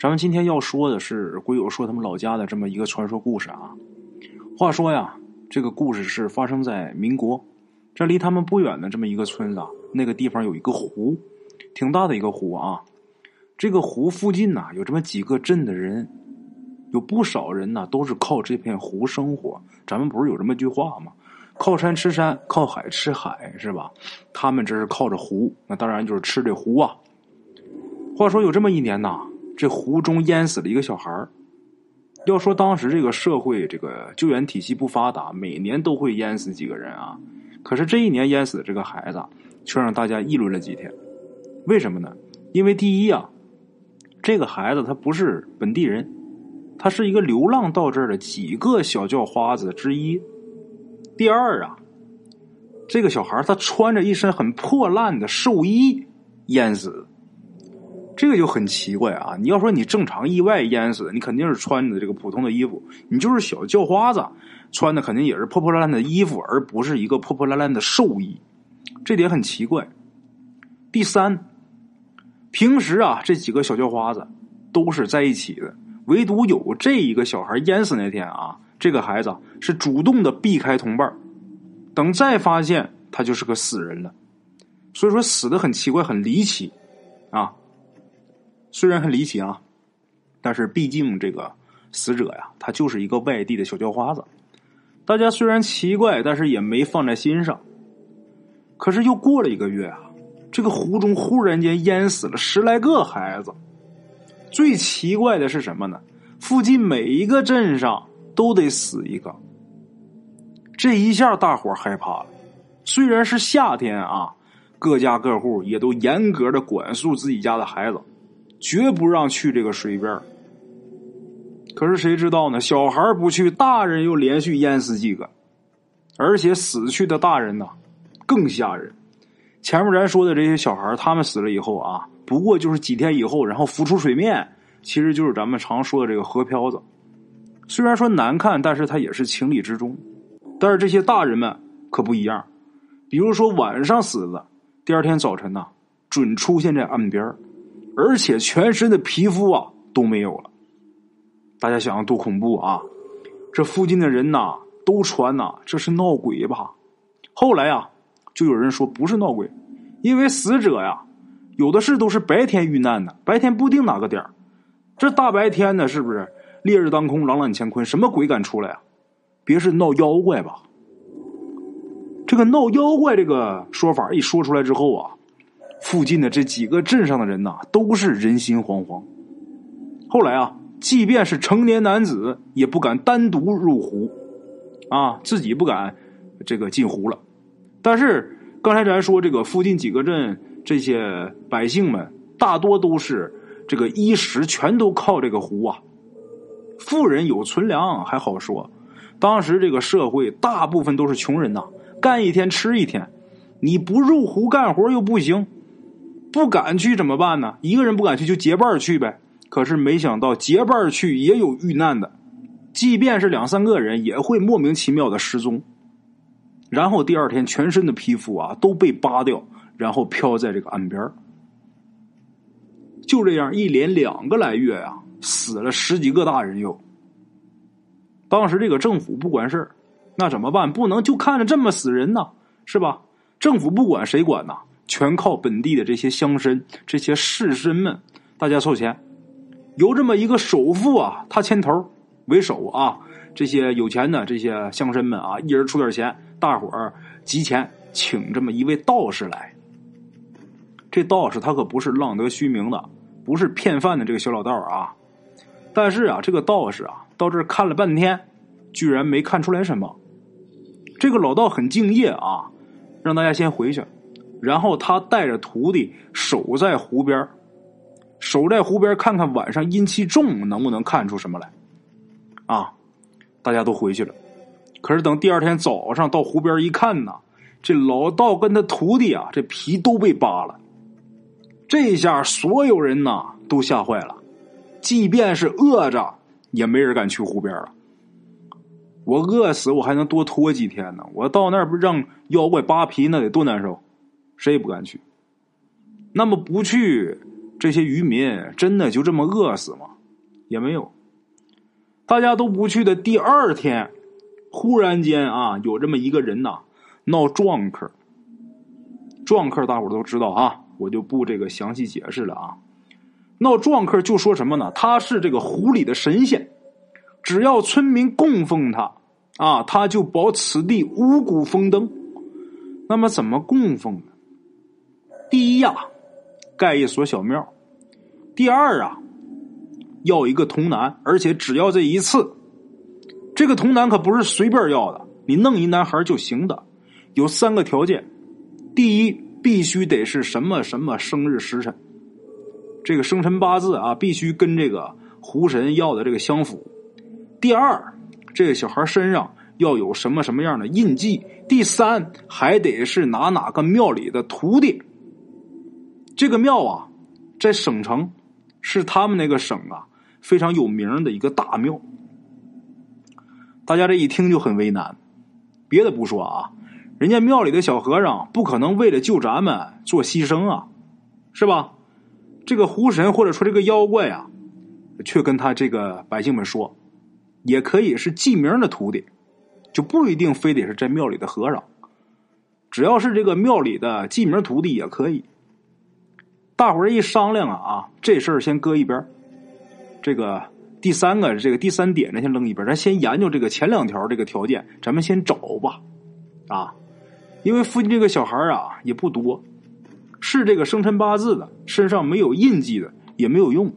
咱们今天要说的是鬼友说他们老家的这么一个传说故事啊。话说呀，这个故事是发生在民国，这离他们不远的这么一个村子，那个地方有一个湖，挺大的一个湖啊。这个湖附近呐，有这么几个镇的人，有不少人呢都是靠这片湖生活。咱们不是有这么句话吗？靠山吃山，靠海吃海，是吧？他们这是靠着湖，那当然就是吃这湖啊。话说有这么一年呐。这湖中淹死了一个小孩要说当时这个社会这个救援体系不发达，每年都会淹死几个人啊。可是这一年淹死的这个孩子，却让大家议论了几天。为什么呢？因为第一啊，这个孩子他不是本地人，他是一个流浪到这儿的几个小叫花子之一。第二啊，这个小孩他穿着一身很破烂的寿衣淹死。这个就很奇怪啊！你要说你正常意外淹死，你肯定是穿着这个普通的衣服；你就是小叫花子，穿的肯定也是破破烂烂的衣服，而不是一个破破烂烂的寿衣。这点很奇怪。第三，平时啊，这几个小叫花子都是在一起的，唯独有这一个小孩淹死那天啊，这个孩子是主动的避开同伴，等再发现他就是个死人了。所以说，死的很奇怪，很离奇啊。虽然很离奇啊，但是毕竟这个死者呀，他就是一个外地的小叫花子。大家虽然奇怪，但是也没放在心上。可是又过了一个月啊，这个湖中忽然间淹死了十来个孩子。最奇怪的是什么呢？附近每一个镇上都得死一个。这一下大伙害怕了。虽然是夏天啊，各家各户也都严格的管束自己家的孩子。绝不让去这个水边可是谁知道呢？小孩不去，大人又连续淹死几个，而且死去的大人呢更吓人。前面咱说的这些小孩，他们死了以后啊，不过就是几天以后，然后浮出水面，其实就是咱们常说的这个河漂子。虽然说难看，但是它也是情理之中。但是这些大人们可不一样，比如说晚上死的，第二天早晨呢，准出现在岸边而且全身的皮肤啊都没有了，大家想想多恐怖啊！这附近的人呐都传呐这是闹鬼吧？后来呀，就有人说不是闹鬼，因为死者呀有的是都是白天遇难的，白天不定哪个点儿这大白天的，是不是烈日当空，朗朗乾坤，什么鬼敢出来啊？别是闹妖怪吧？这个闹妖怪这个说法一说出来之后啊。附近的这几个镇上的人呐，都是人心惶惶。后来啊，即便是成年男子，也不敢单独入湖，啊，自己不敢这个进湖了。但是刚才咱说这个附近几个镇这些百姓们，大多都是这个衣食全都靠这个湖啊。富人有存粮还好说，当时这个社会大部分都是穷人呐，干一天吃一天，你不入湖干活又不行。不敢去怎么办呢？一个人不敢去，就结伴去呗。可是没想到结伴去也有遇难的，即便是两三个人，也会莫名其妙的失踪。然后第二天，全身的皮肤啊都被扒掉，然后飘在这个岸边就这样，一连两个来月啊，死了十几个大人又。当时这个政府不管事那怎么办？不能就看着这么死人呢，是吧？政府不管，谁管呢？全靠本地的这些乡绅、这些士绅们，大家凑钱，由这么一个首富啊，他牵头为首啊，这些有钱的这些乡绅们啊，一人出点钱，大伙儿集钱请这么一位道士来。这道士他可不是浪得虚名的，不是骗饭的这个小老道啊。但是啊，这个道士啊，到这儿看了半天，居然没看出来什么。这个老道很敬业啊，让大家先回去。然后他带着徒弟守在湖边守在湖边看看晚上阴气重能不能看出什么来。啊，大家都回去了。可是等第二天早上到湖边一看呐，这老道跟他徒弟啊，这皮都被扒了。这下所有人呐都吓坏了，即便是饿着，也没人敢去湖边了。我饿死我还能多拖几天呢，我到那儿不让妖怪扒皮，那得多难受。谁也不敢去，那么不去，这些渔民真的就这么饿死吗？也没有。大家都不去的第二天，忽然间啊，有这么一个人呐，闹撞客。撞客大伙都知道啊，我就不这个详细解释了啊。闹撞客就说什么呢？他是这个湖里的神仙，只要村民供奉他啊，他就保此地五谷丰登。那么怎么供奉呢？呀，盖一所小庙；第二啊。要一个童男，而且只要这一次。这个童男可不是随便要的，你弄一男孩就行的。有三个条件：第一，必须得是什么什么生日时辰，这个生辰八字啊，必须跟这个狐神要的这个相符；第二，这个小孩身上要有什么什么样的印记；第三，还得是哪哪个庙里的徒弟。这个庙啊，在省城，是他们那个省啊。非常有名的一个大庙，大家这一听就很为难。别的不说啊，人家庙里的小和尚不可能为了救咱们做牺牲啊，是吧？这个狐神或者说这个妖怪啊，却跟他这个百姓们说，也可以是记名的徒弟，就不一定非得是在庙里的和尚，只要是这个庙里的记名徒弟也可以。大伙儿一商量啊啊，这事儿先搁一边。这个第三个，这个第三点，咱先扔一边，咱先研究这个前两条这个条件，咱们先找吧，啊，因为附近这个小孩啊也不多，是这个生辰八字的，身上没有印记的也没有用。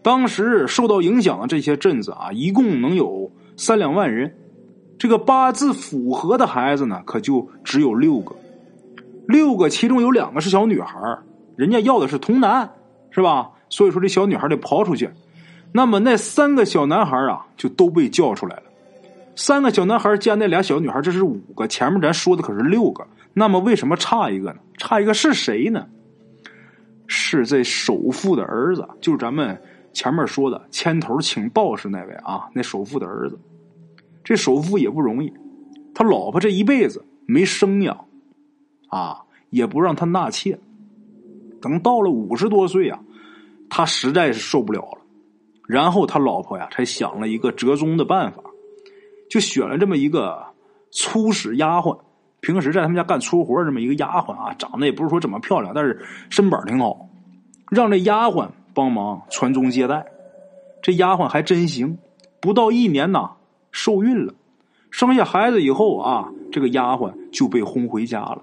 当时受到影响的这些镇子啊，一共能有三两万人，这个八字符合的孩子呢，可就只有六个，六个其中有两个是小女孩，人家要的是童男，是吧？所以说，这小女孩得刨出去。那么，那三个小男孩啊，就都被叫出来了。三个小男孩加那俩小女孩，这是五个。前面咱说的可是六个。那么，为什么差一个呢？差一个是谁呢？是这首富的儿子，就是咱们前面说的牵头请道士那位啊。那首富的儿子，这首富也不容易。他老婆这一辈子没生养，啊，也不让他纳妾。等到了五十多岁啊。他实在是受不了了，然后他老婆呀才想了一个折中的办法，就选了这么一个粗使丫鬟，平时在他们家干粗活这么一个丫鬟啊，长得也不是说怎么漂亮，但是身板挺好，让这丫鬟帮忙传宗接代。这丫鬟还真行，不到一年呐，受孕了，生下孩子以后啊，这个丫鬟就被轰回家了。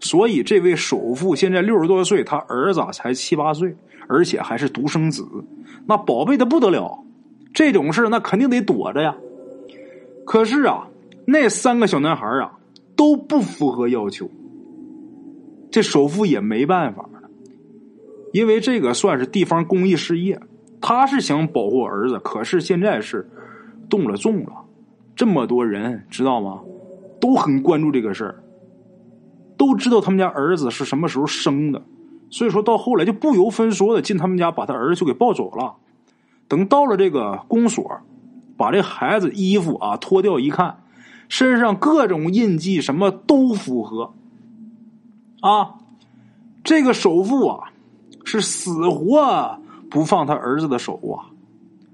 所以这位首富现在六十多岁，他儿子才七八岁。而且还是独生子，那宝贝的不得了。这种事那肯定得躲着呀。可是啊，那三个小男孩啊都不符合要求，这首富也没办法了，因为这个算是地方公益事业，他是想保护儿子，可是现在是动了重了，这么多人知道吗？都很关注这个事儿，都知道他们家儿子是什么时候生的。所以说到后来就不由分说的进他们家，把他儿子就给抱走了。等到了这个公所，把这孩子衣服啊脱掉一看，身上各种印记什么都符合。啊，这个首富啊是死活不放他儿子的手啊。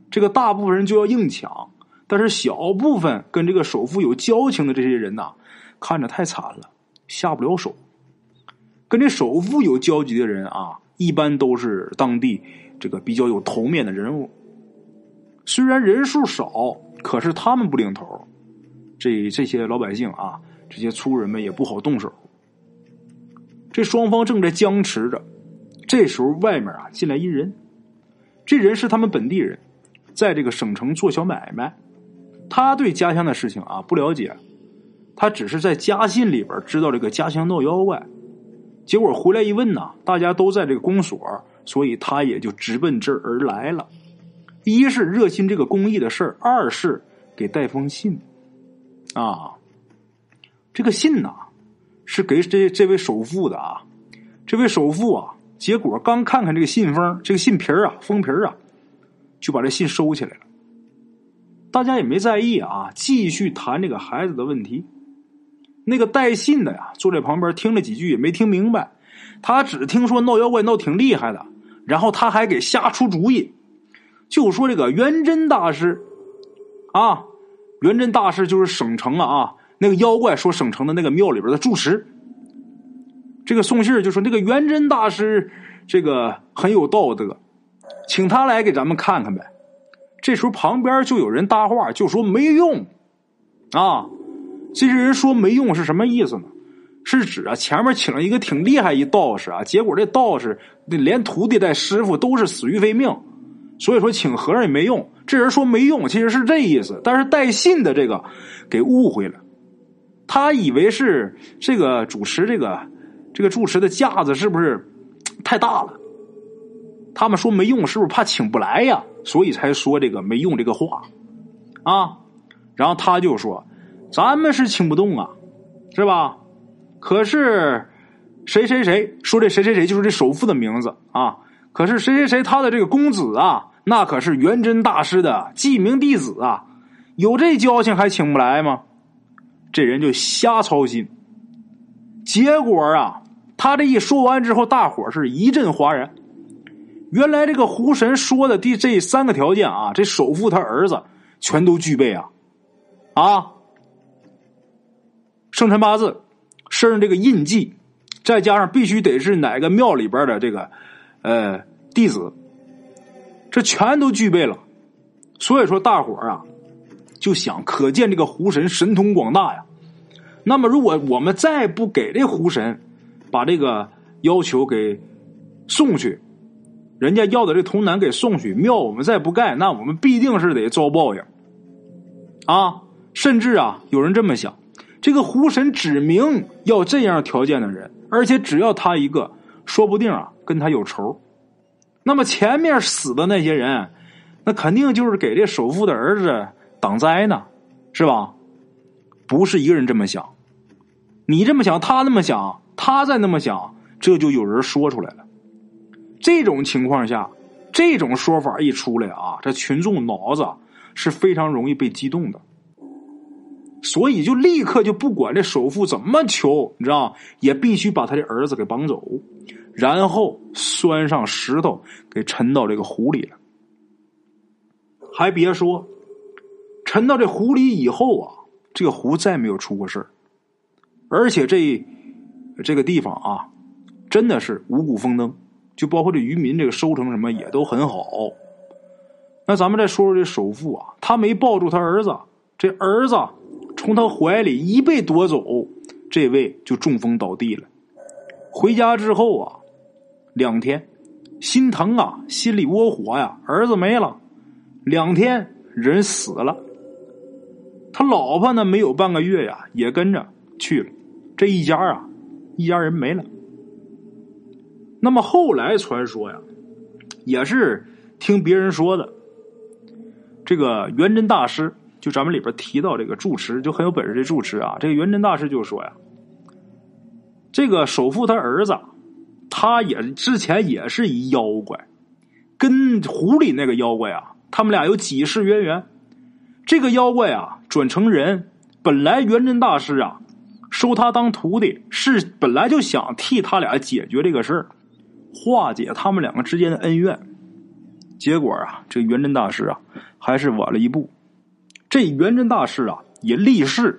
这个大部分人就要硬抢，但是小部分跟这个首富有交情的这些人呐，看着太惨了，下不了手。跟这首富有交集的人啊，一般都是当地这个比较有头面的人物。虽然人数少，可是他们不领头，这这些老百姓啊，这些粗人们也不好动手。这双方正在僵持着，这时候外面啊进来一人，这人是他们本地人，在这个省城做小买卖，他对家乡的事情啊不了解，他只是在家信里边知道这个家乡闹妖怪。结果回来一问呐，大家都在这个公所，所以他也就直奔这儿而来了。一是热心这个公益的事儿，二是给带封信。啊，这个信呐，是给这这位首富的啊。这位首富啊，结果刚看看这个信封，这个信皮儿啊，封皮儿啊，就把这信收起来了。大家也没在意啊，继续谈这个孩子的问题。那个带信的呀，坐在旁边听了几句也没听明白，他只听说闹妖怪闹挺厉害的，然后他还给瞎出主意，就说这个元真大师啊，元真大师就是省城啊啊，那个妖怪说省城的那个庙里边的住持。这个送信就说那个元真大师这个很有道德，请他来给咱们看看呗。这时候旁边就有人搭话，就说没用啊。这些人说没用是什么意思呢？是指啊，前面请了一个挺厉害一道士啊，结果这道士连徒弟带师傅都是死于非命，所以说请和尚也没用。这人说没用，其实是这意思，但是带信的这个给误会了，他以为是这个主持这个这个住持的架子是不是太大了？他们说没用，是不是怕请不来呀？所以才说这个没用这个话啊。然后他就说：“咱们是请不动啊，是吧？”可是，谁谁谁说这谁谁谁就是这首富的名字啊？可是谁谁谁他的这个公子啊，那可是元真大师的记名弟子啊，有这交情还请不来吗？这人就瞎操心。结果啊，他这一说完之后，大伙是一阵哗然。原来这个胡神说的第这三个条件啊，这首富他儿子全都具备啊啊，生辰八字。身上这个印记，再加上必须得是哪个庙里边的这个呃弟子，这全都具备了。所以说，大伙儿啊就想，可见这个狐神神通广大呀。那么，如果我们再不给这狐神把这个要求给送去，人家要的这童男给送去庙，我们再不盖，那我们必定是得遭报应啊！甚至啊，有人这么想。这个狐神指明要这样条件的人，而且只要他一个，说不定啊跟他有仇。那么前面死的那些人，那肯定就是给这首富的儿子挡灾呢，是吧？不是一个人这么想，你这么想，他那么想，他再那么想，这就有人说出来了。这种情况下，这种说法一出来啊，这群众脑子是非常容易被激动的。所以就立刻就不管这首富怎么求，你知道也必须把他的儿子给绑走，然后拴上石头给沉到这个湖里了。还别说，沉到这湖里以后啊，这个湖再没有出过事而且这这个地方啊，真的是五谷丰登，就包括这渔民这个收成什么也都很好。那咱们再说说这首富啊，他没抱住他儿子，这儿子。从他怀里一被夺走，这位就中风倒地了。回家之后啊，两天，心疼啊，心里窝火呀，儿子没了，两天人死了。他老婆呢，没有半个月呀，也跟着去了。这一家啊，一家人没了。那么后来传说呀，也是听别人说的，这个元真大师。就咱们里边提到这个住持就很有本事，这住持啊，这个元真大师就说呀，这个首富他儿子，他也之前也是一妖怪，跟湖里那个妖怪啊，他们俩有几世渊源。这个妖怪啊转成人，本来元真大师啊收他当徒弟，是本来就想替他俩解决这个事儿，化解他们两个之间的恩怨。结果啊，这元真大师啊还是晚了一步。这元真大师啊，也立誓，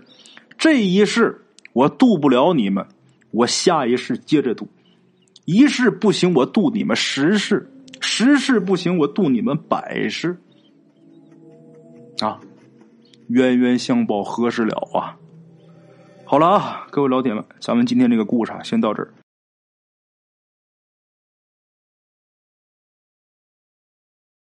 这一世我渡不了你们，我下一世接着渡，一世不行，我渡你们十世，十世不行，我渡你们百世。啊，冤冤相报何时了啊！好了啊，各位老铁们，咱们今天这个故事啊，先到这儿。